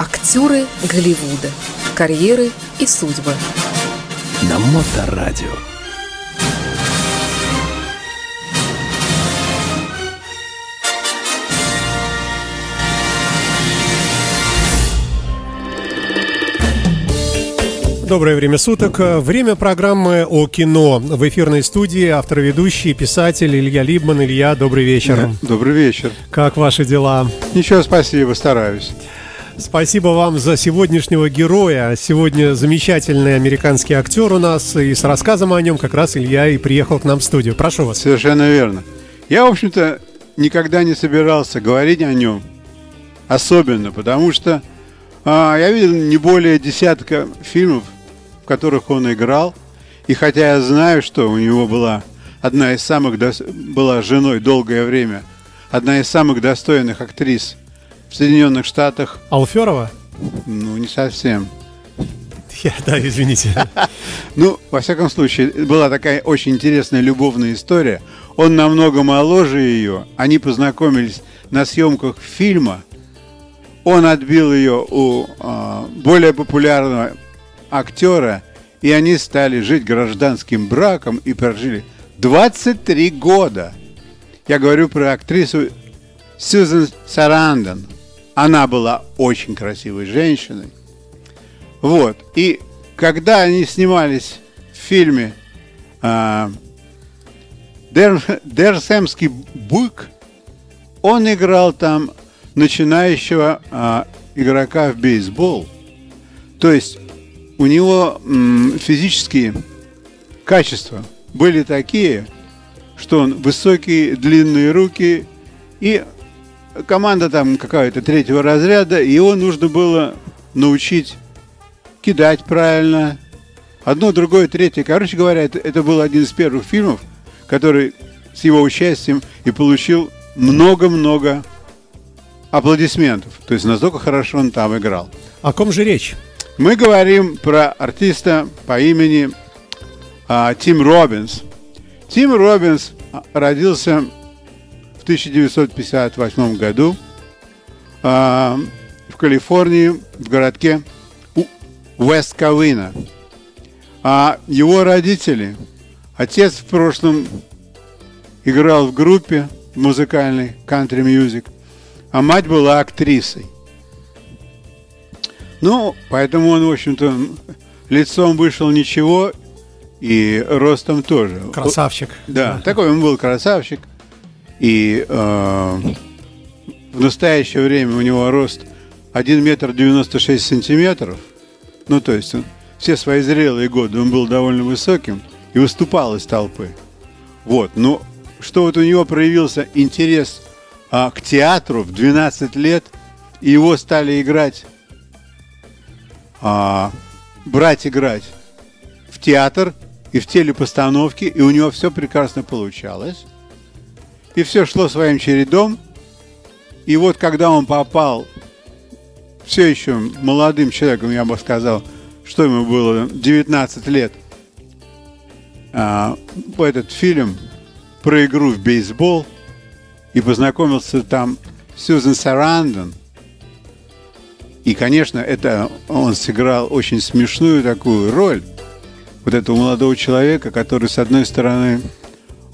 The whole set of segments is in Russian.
Актеры Голливуда. Карьеры и судьбы. На Моторадио. Доброе время суток. Время программы о кино. В эфирной студии автор ведущий, писатель Илья Либман. Илья, добрый вечер. Добрый вечер. Как ваши дела? Ничего, спасибо, стараюсь. Спасибо вам за сегодняшнего героя. Сегодня замечательный американский актер у нас, и с рассказом о нем как раз Илья и приехал к нам в студию. Прошу вас. Совершенно верно. Я, в общем-то, никогда не собирался говорить о нем, особенно, потому что а, я видел не более десятка фильмов, в которых он играл, и хотя я знаю, что у него была одна из самых, дос... была женой долгое время, одна из самых достойных актрис – в Соединенных Штатах. Алферова? Ну, не совсем. Я, да, извините. Ну, во всяком случае, была такая очень интересная любовная история. Он намного моложе ее. Они познакомились на съемках фильма. Он отбил ее у э, более популярного актера, и они стали жить гражданским браком и прожили 23 года. Я говорю про актрису Сьюзен Сарандон. Она была очень красивой женщиной. Вот. И когда они снимались в фильме э, Дер, Дерсемский бык, он играл там начинающего э, игрока в бейсбол. То есть у него м, физические качества были такие, что он высокие, длинные руки и команда там какая-то третьего разряда, и его нужно было научить кидать правильно. Одно, другое, третье. Короче говоря, это, это был один из первых фильмов, который с его участием и получил много-много аплодисментов. То есть настолько хорошо он там играл. О ком же речь? Мы говорим про артиста по имени а, Тим Робинс. Тим Робинс родился 1958 году э, в Калифорнии, в городке Уэст Кавина. А его родители, отец в прошлом играл в группе музыкальной country music, а мать была актрисой. Ну, поэтому он, в общем-то, лицом вышел ничего и ростом тоже. Красавчик. Да, такой он был красавчик. И э, в настоящее время у него рост 1 метр 96 сантиметров. Ну, то есть он, все свои зрелые годы он был довольно высоким и выступал из толпы. Вот, ну, что вот у него проявился интерес а, к театру в 12 лет, и его стали играть, а, брать играть в театр и в телепостановки, и у него все прекрасно получалось. И все шло своим чередом. И вот когда он попал все еще молодым человеком, я бы сказал, что ему было 19 лет, а, в этот фильм про игру в бейсбол и познакомился там Сьюзен Сарандон. И, конечно, это он сыграл очень смешную такую роль вот этого молодого человека, который, с одной стороны,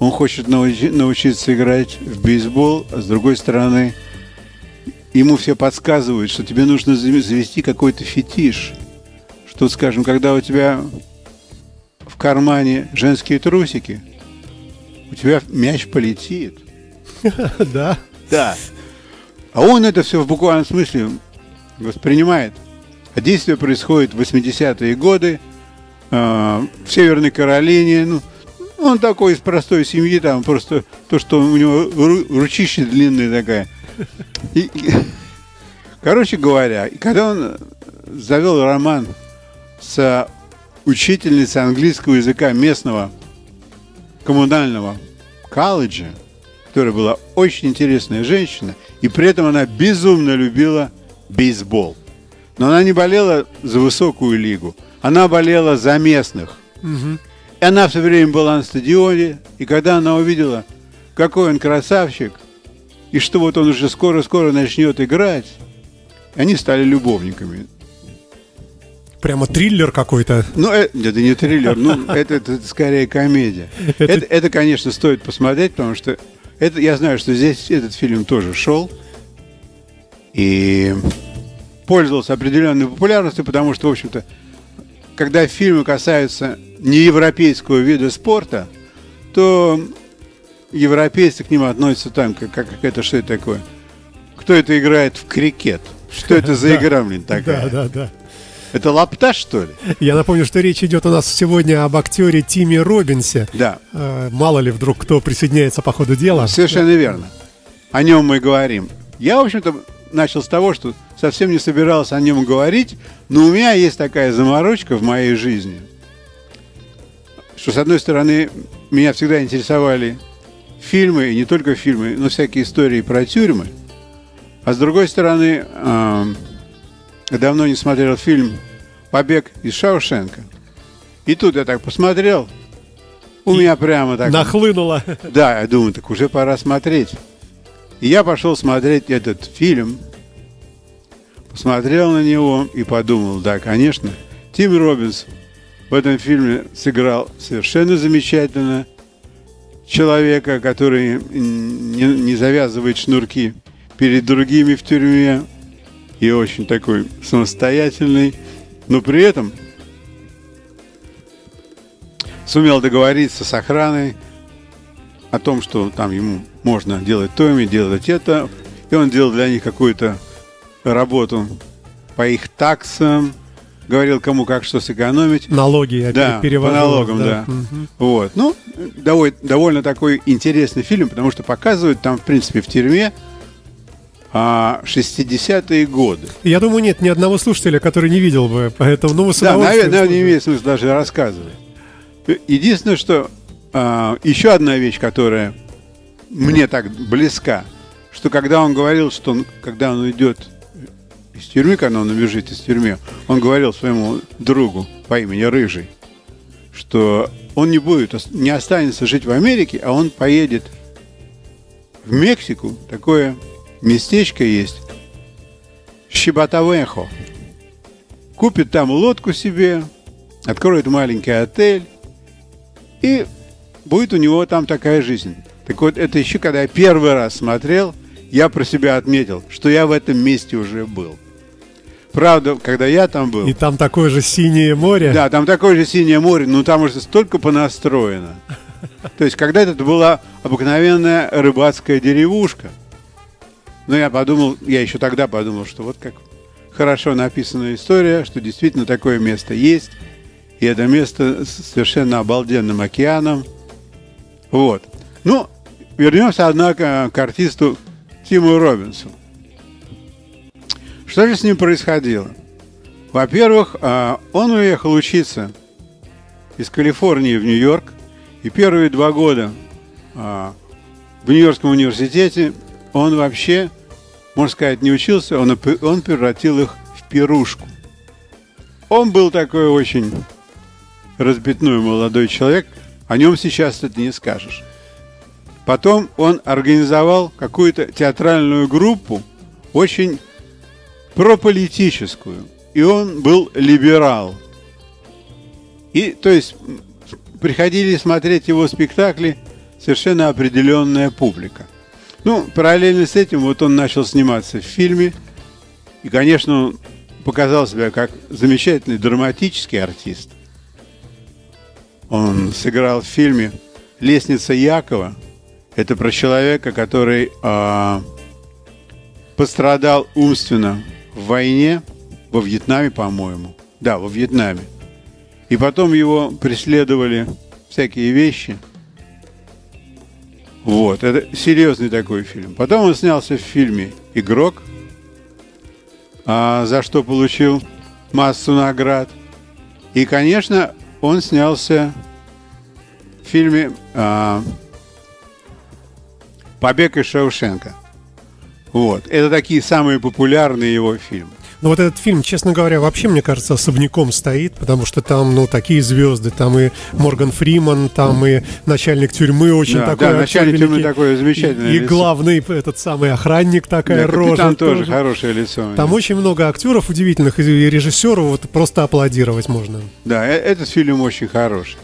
он хочет научи, научиться играть в бейсбол, а с другой стороны, ему все подсказывают, что тебе нужно завести какой-то фетиш. Что, скажем, когда у тебя в кармане женские трусики, у тебя мяч полетит. Да. Да. А он это все в буквальном смысле воспринимает. А действие происходит в 80-е годы э, в Северной Каролине. Ну, он такой из простой семьи, там просто то, что у него ручище длинная такая. И, короче говоря, когда он завел роман с учительницей английского языка местного коммунального колледжа, которая была очень интересная женщина, и при этом она безумно любила бейсбол. Но она не болела за высокую лигу, она болела за местных. Угу. И она все время была на стадионе, и когда она увидела, какой он красавчик, и что вот он уже скоро-скоро начнет играть, они стали любовниками. Прямо триллер какой-то. Ну, это, это не триллер, ну, это, это, это скорее комедия. Это- Это, это, конечно, стоит посмотреть, потому что это, я знаю, что здесь этот фильм тоже шел и пользовался определенной популярностью, потому что, в общем-то, когда фильмы касаются неевропейского вида спорта, то европейцы к ним относятся там, как, как это, что это такое? Кто это играет в крикет? Что это за игра, блин, такая? Да, да, да. Это лапта, что ли? Я напомню, что речь идет у нас сегодня об актере Тиме Робинсе. Да. Э, Мало ли вдруг кто присоединяется по ходу дела. Совершенно верно. О нем мы говорим. Я, в общем-то, начал с того, что совсем не собирался о нем говорить, но у меня есть такая заморочка в моей жизни, что, с одной стороны, меня всегда интересовали фильмы, и не только фильмы, но всякие истории про тюрьмы, а с другой стороны, эм, я давно не смотрел фильм «Побег из Шаушенка». И тут я так посмотрел, у меня прямо так... Нахлынуло. Да, я думаю, так уже пора смотреть. И я пошел смотреть этот фильм, посмотрел на него и подумал, да, конечно, Тим Робинс в этом фильме сыграл совершенно замечательно человека, который не, не завязывает шнурки перед другими в тюрьме и очень такой самостоятельный, но при этом сумел договориться с охраной о том, что там ему можно делать то, ими делать это. И он делал для них какую-то работу по их таксам, говорил, кому как что сэкономить. Налоги я Да, по перевожу. налогам, да. Мгм. Вот. Ну, довольно, довольно такой интересный фильм, потому что показывают там, в принципе, в тюрьме а, 60-е годы. Я думаю, нет ни одного слушателя, который не видел бы, поэтому, ну, Да, наверное, не имеет смысла даже рассказывать. Единственное, что а, еще одна вещь, которая мне так близка, что когда он говорил, что он, когда он уйдет из тюрьмы, когда он убежит из тюрьмы, он говорил своему другу по имени Рыжий, что он не будет, не останется жить в Америке, а он поедет в Мексику. Такое местечко есть. Щеботавехо купит там лодку себе, откроет маленький отель, и будет у него там такая жизнь. Так вот, это еще когда я первый раз смотрел, я про себя отметил, что я в этом месте уже был. Правда, когда я там был, И там такое же синее море. да, там такое же синее море, но там уже столько понастроено. То есть, когда-то это была обыкновенная рыбацкая деревушка. Но я подумал, я еще тогда подумал, что вот как хорошо написана история, что действительно такое место есть. И это место с совершенно обалденным океаном. Вот. Ну, вернемся, однако, к артисту Тиму Робинсу. Что же с ним происходило? Во-первых, а, он уехал учиться из Калифорнии в Нью-Йорк, и первые два года а, в Нью-Йоркском университете он вообще, можно сказать, не учился, он, он превратил их в пирушку. Он был такой очень разбитной молодой человек, о нем сейчас это не скажешь. Потом он организовал какую-то театральную группу, очень прополитическую. И он был либерал. И, то есть, приходили смотреть его спектакли совершенно определенная публика. Ну, параллельно с этим вот он начал сниматься в фильме. И, конечно, он показал себя как замечательный драматический артист. Он сыграл в фильме «Лестница Якова». Это про человека, который а, пострадал умственно в войне, во Вьетнаме, по-моему. Да, во Вьетнаме. И потом его преследовали всякие вещи. Вот, это серьезный такой фильм. Потом он снялся в фильме «Игрок», а, за что получил массу наград. И, конечно, он снялся в фильме а, «Побег из Шаушенка». Вот. Это такие самые популярные его фильмы. Но вот этот фильм, честно говоря, вообще, мне кажется, особняком стоит, потому что там, ну, такие звезды, там и Морган Фриман, там и начальник тюрьмы очень Да, такой да, начальник великий. тюрьмы такое замечательное И, и главный этот самый охранник такая Да, рожа. капитан тоже хорошее лицо. Там очень много актеров удивительных и режиссеров, вот просто аплодировать можно. Да, э- этот фильм очень хороший.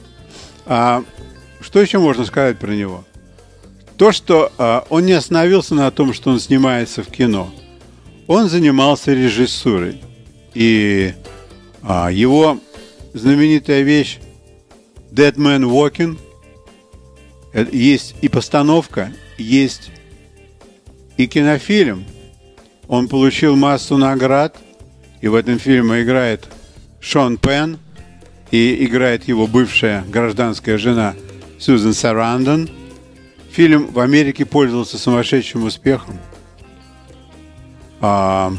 А что еще можно сказать про него? То, что а, он не остановился на том, что он снимается в кино. Он занимался режиссурой. И а, его знаменитая вещь Dead Man Walking э, есть и постановка, есть и кинофильм. Он получил массу наград, и в этом фильме играет Шон Пен, и играет его бывшая гражданская жена Сьюзен Сарандон. Фильм в Америке пользовался сумасшедшим успехом. А,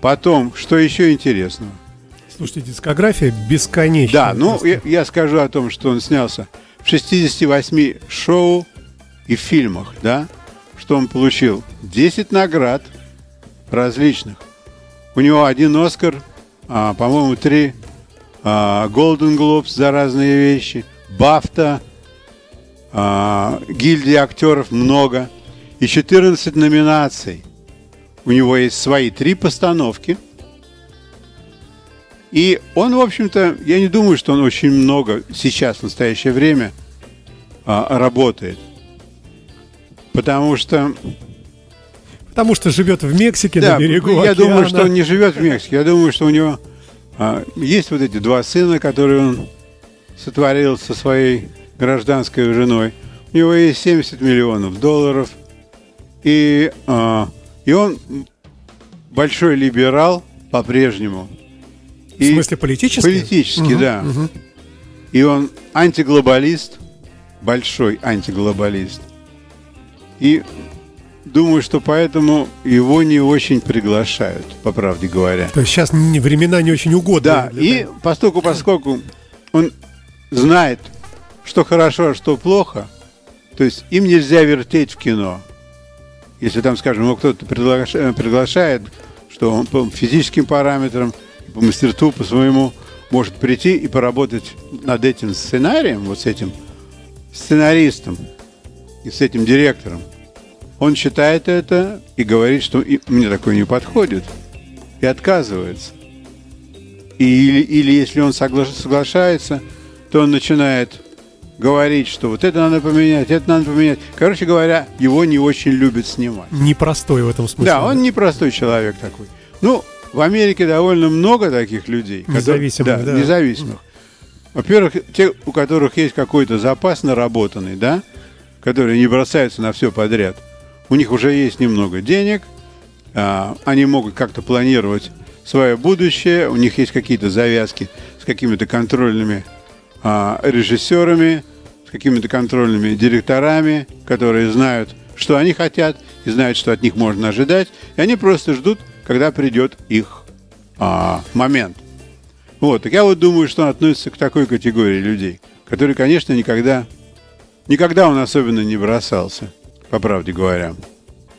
потом, что еще интересного? Слушайте, дискография бесконечная. Да, ну просто. я, я скажу о том, что он снялся в 68 шоу и фильмах, да, что он получил 10 наград различных. У него один Оскар, а, по-моему, три а, Golden Globes за разные вещи, Бафта, а, гильдии актеров много и 14 номинаций. У него есть свои три постановки – и он, в общем-то, я не думаю, что он очень много сейчас, в настоящее время, а, работает. Потому что, Потому что живет в Мексике да, на берегу я океана. думаю, что он не живет в Мексике. Я думаю, что у него а, есть вот эти два сына, которые он сотворил со своей гражданской женой. У него есть 70 миллионов долларов. И, а, и он большой либерал по-прежнему. В смысле политически? Политически, Мгм, да. мгм. И он антиглобалист, большой антиглобалист. И думаю, что поэтому его не очень приглашают, по правде говоря. То есть сейчас времена не очень угодные. Да, и поскольку, поскольку он знает, что хорошо, а что плохо, то есть им нельзя вертеть в кино. Если там, скажем, его кто-то приглаша- приглашает, что он по физическим параметрам, по мастерству, по своему может прийти и поработать над этим сценарием, вот с этим сценаристом и с этим директором. Он читает это и говорит, что мне такое не подходит, и отказывается. И, или, или если он согла- соглашается, то он начинает говорить, что вот это надо поменять, это надо поменять. Короче говоря, его не очень любят снимать. Непростой в этом смысле. Да, он непростой человек такой. Ну, в Америке довольно много таких людей. которые- Независимых, да. независимых. Во-первых, те, у которых есть какой-то запас наработанный, да, которые не бросаются на все подряд. У них уже есть немного денег, а, они могут как-то планировать свое будущее, у них есть какие-то завязки с какими-то контрольными а, режиссерами, с какими-то контрольными директорами, которые знают, что они хотят, и знают, что от них можно ожидать, и они просто ждут, когда придет их а, момент. Вот, так я вот думаю, что он относится к такой категории людей, которые, конечно, никогда, никогда он особенно не бросался, по правде говоря.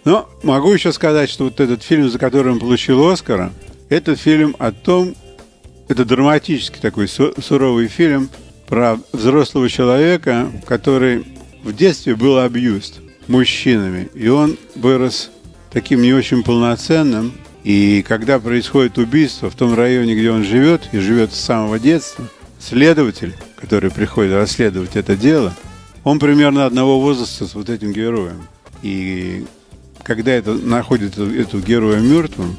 Но могу еще сказать, что вот этот фильм, за который он получил Оскара, это фильм о том, это драматический такой су- суровый фильм про взрослого человека, который в детстве был абьюст мужчинами, и он вырос таким не очень полноценным, и когда происходит убийство в том районе, где он живет, и живет с самого детства, следователь, который приходит расследовать это дело, он примерно одного возраста с вот этим героем. И когда это находит эту, эту героя мертвым,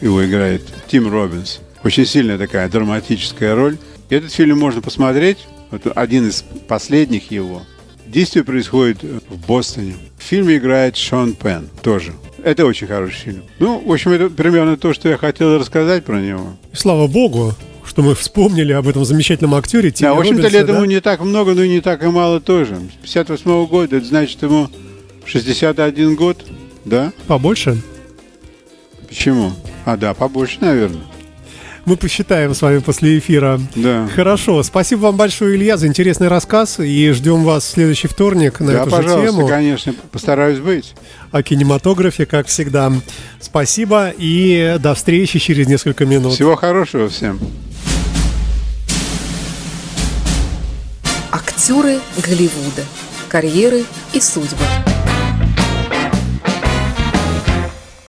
его играет Тим Робинс, очень сильная такая драматическая роль. И этот фильм можно посмотреть, это один из последних его. Действие происходит в Бостоне. В фильме играет Шон Пен тоже. Это очень хороший фильм. Ну, в общем, это примерно то, что я хотел рассказать про него. Слава богу, что мы вспомнили об этом замечательном актере Тиме да, в общем-то, лет да? ему не так много, но и не так и мало тоже. С 58 года, это значит ему 61 год, да? Побольше? Почему? А, да, побольше, наверное. Мы посчитаем с вами после эфира. Да. Хорошо. Спасибо вам большое, Илья, за интересный рассказ. И ждем вас в следующий вторник на да, эту пожалуйста, же тему. конечно, постараюсь быть. О кинематографе, как всегда. Спасибо и до встречи через несколько минут. Всего хорошего всем. Актеры Голливуда. Карьеры и судьбы.